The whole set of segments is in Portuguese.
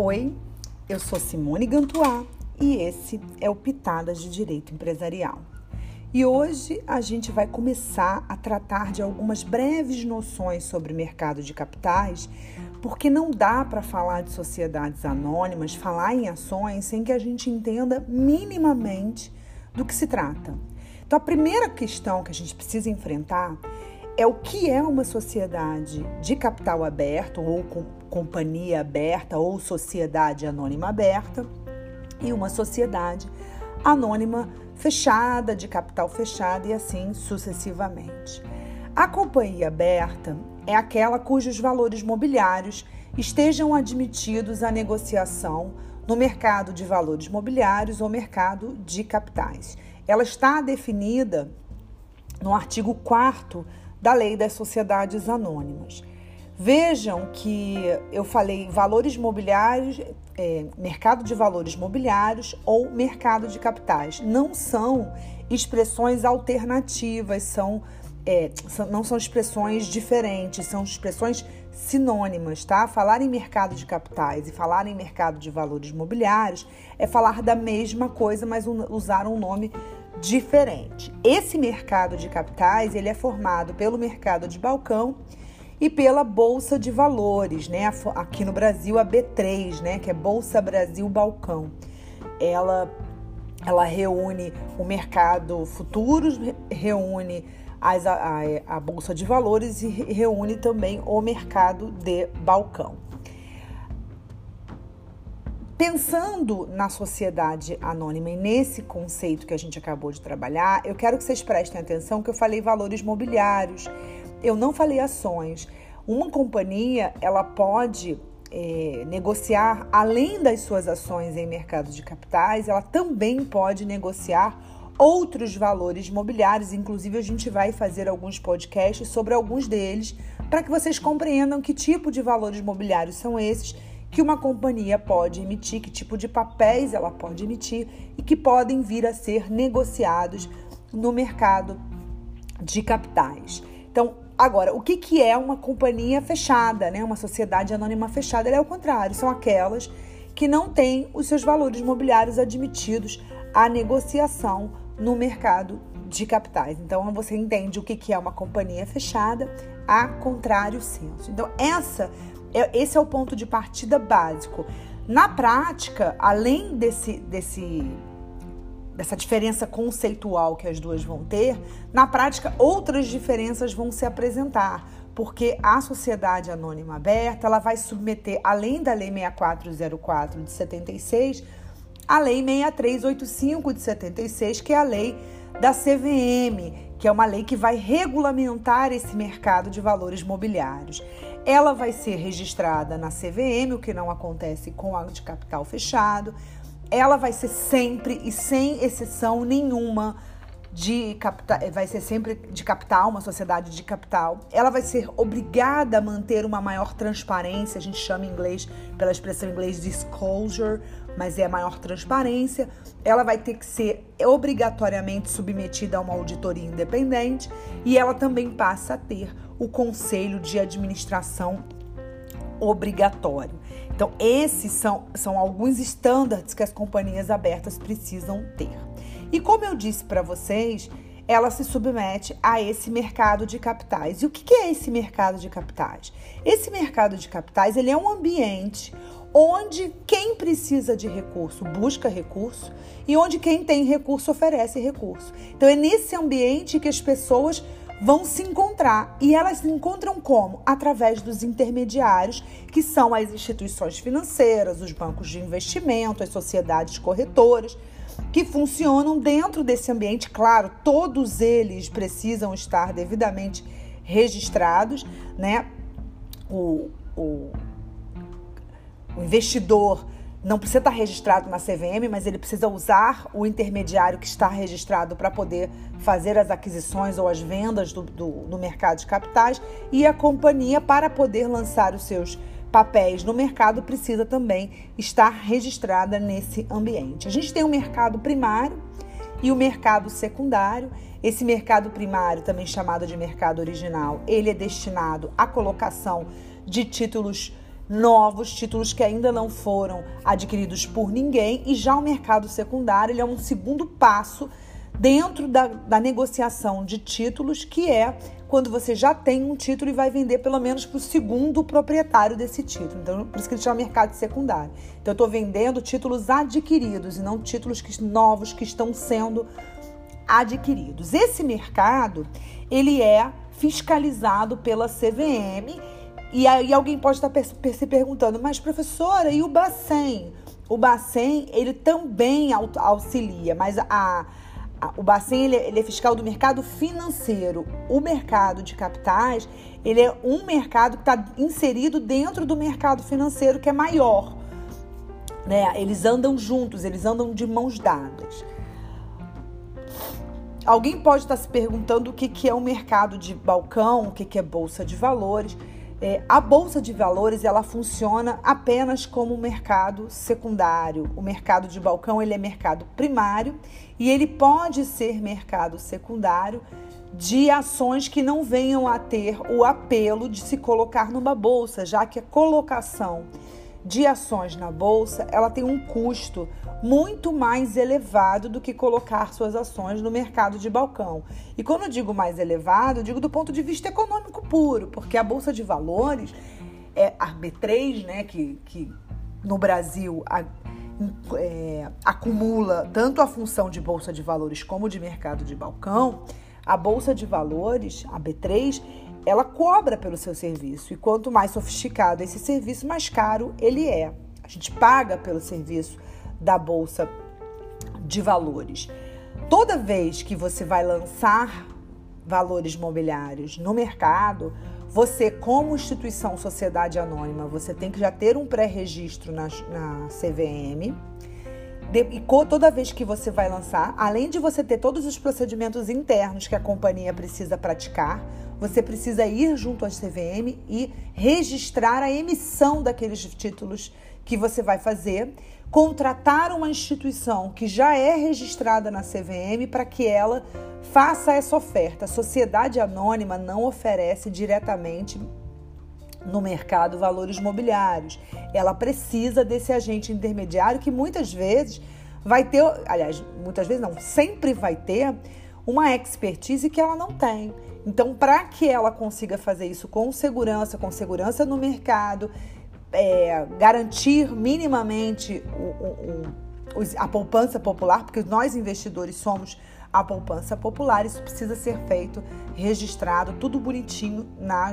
Oi, eu sou Simone Gantuá e esse é o Pitadas de Direito Empresarial. E hoje a gente vai começar a tratar de algumas breves noções sobre mercado de capitais, porque não dá para falar de sociedades anônimas, falar em ações, sem que a gente entenda minimamente do que se trata. Então, a primeira questão que a gente precisa enfrentar é o que é uma sociedade de capital aberto ou com companhia aberta ou sociedade anônima aberta e uma sociedade anônima fechada, de capital fechado e assim sucessivamente. A companhia aberta é aquela cujos valores mobiliários estejam admitidos à negociação no mercado de valores mobiliários ou mercado de capitais. Ela está definida no artigo 4 da Lei das Sociedades Anônimas. Vejam que eu falei valores mobiliários, é, mercado de valores mobiliários ou mercado de capitais. Não são expressões alternativas, são, é, não são expressões diferentes, são expressões sinônimas, tá? Falar em mercado de capitais e falar em mercado de valores mobiliários é falar da mesma coisa, mas usar um nome diferente. Esse mercado de capitais ele é formado pelo mercado de balcão e pela Bolsa de Valores, né? Aqui no Brasil a B3, né? Que é Bolsa Brasil Balcão. Ela ela reúne o mercado futuros, reúne as, a, a Bolsa de Valores e reúne também o mercado de balcão. Pensando na sociedade anônima e nesse conceito que a gente acabou de trabalhar, eu quero que vocês prestem atenção que eu falei valores mobiliários, eu não falei ações. Uma companhia ela pode é, negociar além das suas ações em mercado de capitais, ela também pode negociar outros valores mobiliários. Inclusive, a gente vai fazer alguns podcasts sobre alguns deles para que vocês compreendam que tipo de valores mobiliários são esses que uma companhia pode emitir, que tipo de papéis ela pode emitir e que podem vir a ser negociados no mercado de capitais. Então, agora, o que, que é uma companhia fechada, né? Uma sociedade anônima fechada? Ela é o contrário, são aquelas que não têm os seus valores mobiliários admitidos à negociação no mercado de capitais. Então, você entende o que, que é uma companhia fechada, a contrário senso. Então, essa esse é o ponto de partida básico. Na prática, além desse, desse, dessa diferença conceitual que as duas vão ter, na prática outras diferenças vão se apresentar, porque a sociedade anônima aberta ela vai submeter, além da Lei 6404 de 76, a Lei 6385 de 76, que é a lei da CVM, que é uma lei que vai regulamentar esse mercado de valores mobiliários. Ela vai ser registrada na CVM, o que não acontece com a de capital fechado. Ela vai ser sempre e sem exceção nenhuma de capital, vai ser sempre de capital, uma sociedade de capital. Ela vai ser obrigada a manter uma maior transparência, a gente chama em inglês, pela expressão em inglês disclosure, mas é a maior transparência. Ela vai ter que ser obrigatoriamente submetida a uma auditoria independente e ela também passa a ter o conselho de administração obrigatório. Então, esses são, são alguns estándares que as companhias abertas precisam ter. E como eu disse para vocês, ela se submete a esse mercado de capitais. E o que é esse mercado de capitais? Esse mercado de capitais ele é um ambiente onde quem precisa de recurso busca recurso e onde quem tem recurso oferece recurso. Então é nesse ambiente que as pessoas vão se encontrar. E elas se encontram como? Através dos intermediários, que são as instituições financeiras, os bancos de investimento, as sociedades corretoras, que funcionam dentro desse ambiente. Claro, todos eles precisam estar devidamente registrados, né? O, o, o investidor não precisa estar registrado na CVM, mas ele precisa usar o intermediário que está registrado para poder fazer as aquisições ou as vendas do, do, do, mercado de capitais e a companhia, para poder lançar os seus papéis no mercado, precisa também estar registrada nesse ambiente. A gente tem o mercado primário e o mercado secundário. Esse mercado primário, também chamado de mercado original, ele é destinado à colocação de títulos novos, títulos que ainda não foram adquiridos por ninguém, e já o mercado secundário ele é um segundo passo dentro da, da negociação de títulos, que é quando você já tem um título e vai vender pelo menos para o segundo proprietário desse título. Então, por isso que ele chama mercado secundário. Então, eu estou vendendo títulos adquiridos e não títulos que, novos que estão sendo adquiridos. Esse mercado, ele é fiscalizado pela CVM e aí alguém pode estar se perguntando, mas professora, e o Bacen? O Bacen, ele também auxilia, mas a, a o Bacen, ele, ele, é fiscal do mercado financeiro. O mercado de capitais, ele é um mercado que está inserido dentro do mercado financeiro, que é maior. Né? Eles andam juntos, eles andam de mãos dadas. Alguém pode estar se perguntando o que, que é o mercado de balcão, o que, que é bolsa de valores. É, a bolsa de valores ela funciona apenas como um mercado secundário. O mercado de balcão ele é mercado primário e ele pode ser mercado secundário de ações que não venham a ter o apelo de se colocar numa bolsa, já que a colocação de ações na bolsa, ela tem um custo muito mais elevado do que colocar suas ações no mercado de balcão. E quando eu digo mais elevado, eu digo do ponto de vista econômico puro, porque a bolsa de valores é a B3, né, que, que no Brasil a, é, acumula tanto a função de bolsa de valores como de mercado de balcão, a bolsa de valores, a B3, ela cobra pelo seu serviço. E quanto mais sofisticado esse serviço, mais caro ele é. A gente paga pelo serviço da bolsa de valores. Toda vez que você vai lançar valores mobiliários no mercado, você, como instituição sociedade anônima, você tem que já ter um pré-registro na, na CVM e toda vez que você vai lançar, além de você ter todos os procedimentos internos que a companhia precisa praticar, você precisa ir junto à CVM e registrar a emissão daqueles títulos que você vai fazer, contratar uma instituição que já é registrada na CVM para que ela faça essa oferta. A sociedade anônima não oferece diretamente no mercado valores mobiliários. Ela precisa desse agente intermediário que muitas vezes vai ter, aliás, muitas vezes não, sempre vai ter uma expertise que ela não tem. Então, para que ela consiga fazer isso com segurança, com segurança no mercado, é, garantir minimamente o, o, o, a poupança popular, porque nós investidores somos a poupança popular, isso precisa ser feito, registrado, tudo bonitinho na,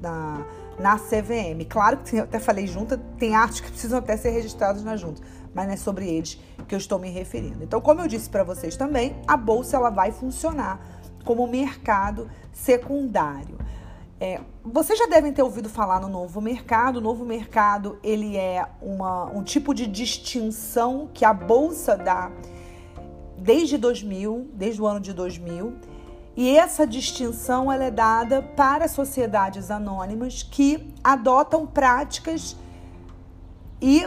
na, na CVM. Claro que eu até falei junta, tem artes que precisam até ser registrados na junta, mas não é sobre eles que eu estou me referindo. Então, como eu disse para vocês também, a bolsa ela vai funcionar como mercado secundário. É, vocês já devem ter ouvido falar no novo mercado. O novo mercado ele é uma, um tipo de distinção que a bolsa dá desde 2000, desde o ano de 2000. E essa distinção ela é dada para sociedades anônimas que adotam práticas e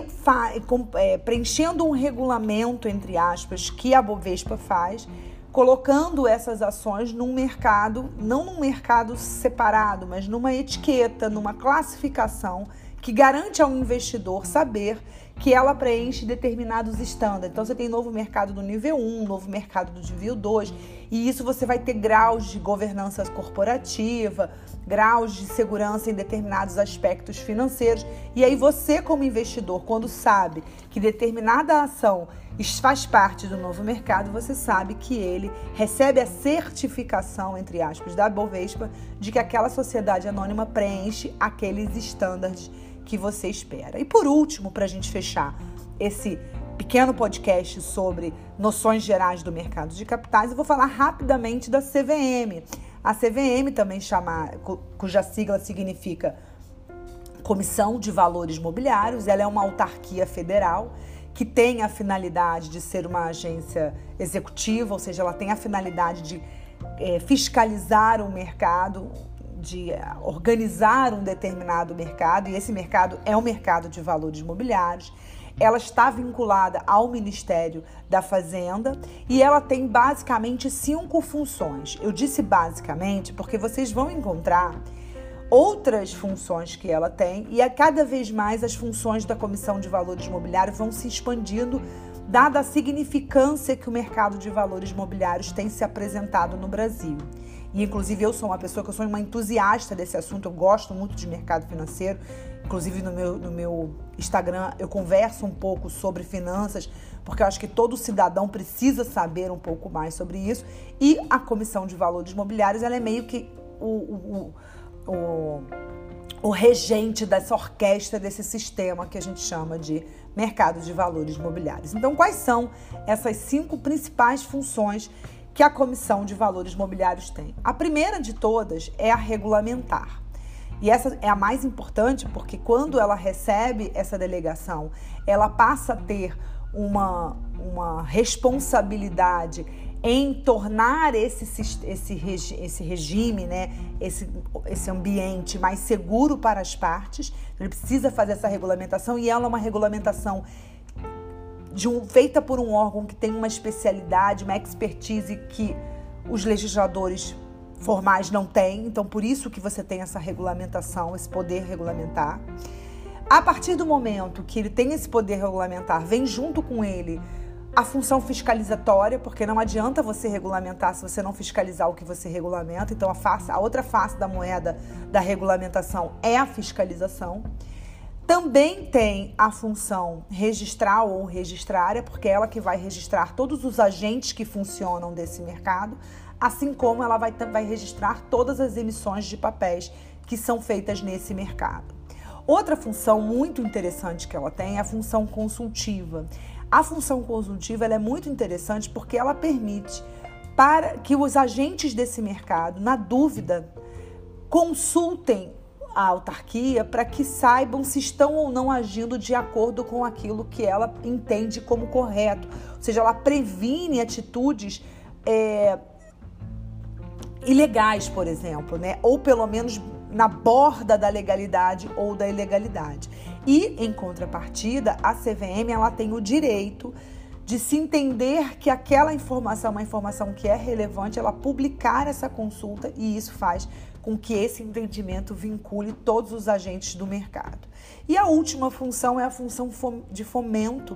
é, preenchendo um regulamento, entre aspas, que a Bovespa faz, colocando essas ações num mercado, não num mercado separado, mas numa etiqueta, numa classificação que garante ao investidor saber que ela preenche determinados estándares. Então você tem novo mercado do nível 1, novo mercado do nível 2, e isso você vai ter graus de governança corporativa, graus de segurança em determinados aspectos financeiros. E aí você como investidor, quando sabe que determinada ação faz parte do novo mercado, você sabe que ele recebe a certificação, entre aspas, da Bovespa de que aquela sociedade anônima preenche aqueles estándares que você espera. E por último, para a gente fechar esse pequeno podcast sobre noções gerais do mercado de capitais, eu vou falar rapidamente da CVM. A CVM, também chama, cuja sigla significa Comissão de Valores Mobiliários, ela é uma autarquia federal que tem a finalidade de ser uma agência executiva, ou seja, ela tem a finalidade de é, fiscalizar o mercado, de eh, organizar um determinado mercado, e esse mercado é o mercado de valores imobiliários. Ela está vinculada ao Ministério da Fazenda e ela tem basicamente cinco funções. Eu disse basicamente porque vocês vão encontrar outras funções que ela tem e a cada vez mais as funções da Comissão de Valores Imobiliários vão se expandindo, dada a significância que o mercado de valores imobiliários tem se apresentado no Brasil. E inclusive eu sou uma pessoa que eu sou uma entusiasta desse assunto, eu gosto muito de mercado financeiro. Inclusive no meu, no meu Instagram eu converso um pouco sobre finanças, porque eu acho que todo cidadão precisa saber um pouco mais sobre isso. E a Comissão de Valores Imobiliários ela é meio que o, o, o, o regente dessa orquestra, desse sistema que a gente chama de mercado de valores imobiliários. Então, quais são essas cinco principais funções que a Comissão de Valores Imobiliários tem? A primeira de todas é a regulamentar. E essa é a mais importante porque quando ela recebe essa delegação, ela passa a ter uma, uma responsabilidade em tornar esse, esse, esse regime, né, esse, esse ambiente mais seguro para as partes. Ele precisa fazer essa regulamentação e ela é uma regulamentação de um, feita por um órgão que tem uma especialidade, uma expertise que os legisladores formais não têm. Então, por isso que você tem essa regulamentação, esse poder regulamentar. A partir do momento que ele tem esse poder regulamentar, vem junto com ele a função fiscalizatória, porque não adianta você regulamentar se você não fiscalizar o que você regulamenta. Então, a, face, a outra face da moeda da regulamentação é a fiscalização. Também tem a função registral ou registrária, porque é ela que vai registrar todos os agentes que funcionam desse mercado, assim como ela vai, vai registrar todas as emissões de papéis que são feitas nesse mercado. Outra função muito interessante que ela tem é a função consultiva. A função consultiva é muito interessante porque ela permite para que os agentes desse mercado, na dúvida, consultem a autarquia para que saibam se estão ou não agindo de acordo com aquilo que ela entende como correto. Ou seja, ela previne atitudes é, ilegais, por exemplo, né? ou pelo menos na borda da legalidade ou da ilegalidade. E, em contrapartida, a CVM ela tem o direito de se entender que aquela informação é uma informação que é relevante, ela publicar essa consulta e isso faz com que esse entendimento vincule todos os agentes do mercado. E a última função é a função de fomento,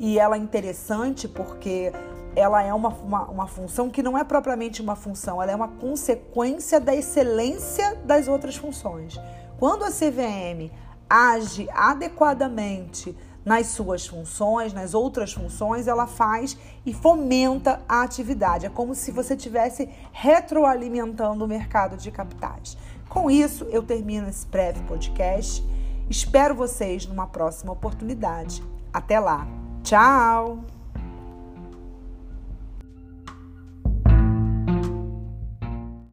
e ela é interessante porque ela é uma, uma, uma, função que não é propriamente uma função, ela é uma consequência da excelência das outras funções. Quando a CVM age adequadamente nas suas funções, nas outras funções, ela faz e fomenta a atividade. É como se você estivesse retroalimentando o mercado de capitais. Com isso, eu termino esse breve podcast. Espero vocês numa próxima oportunidade. Até lá! Tchau!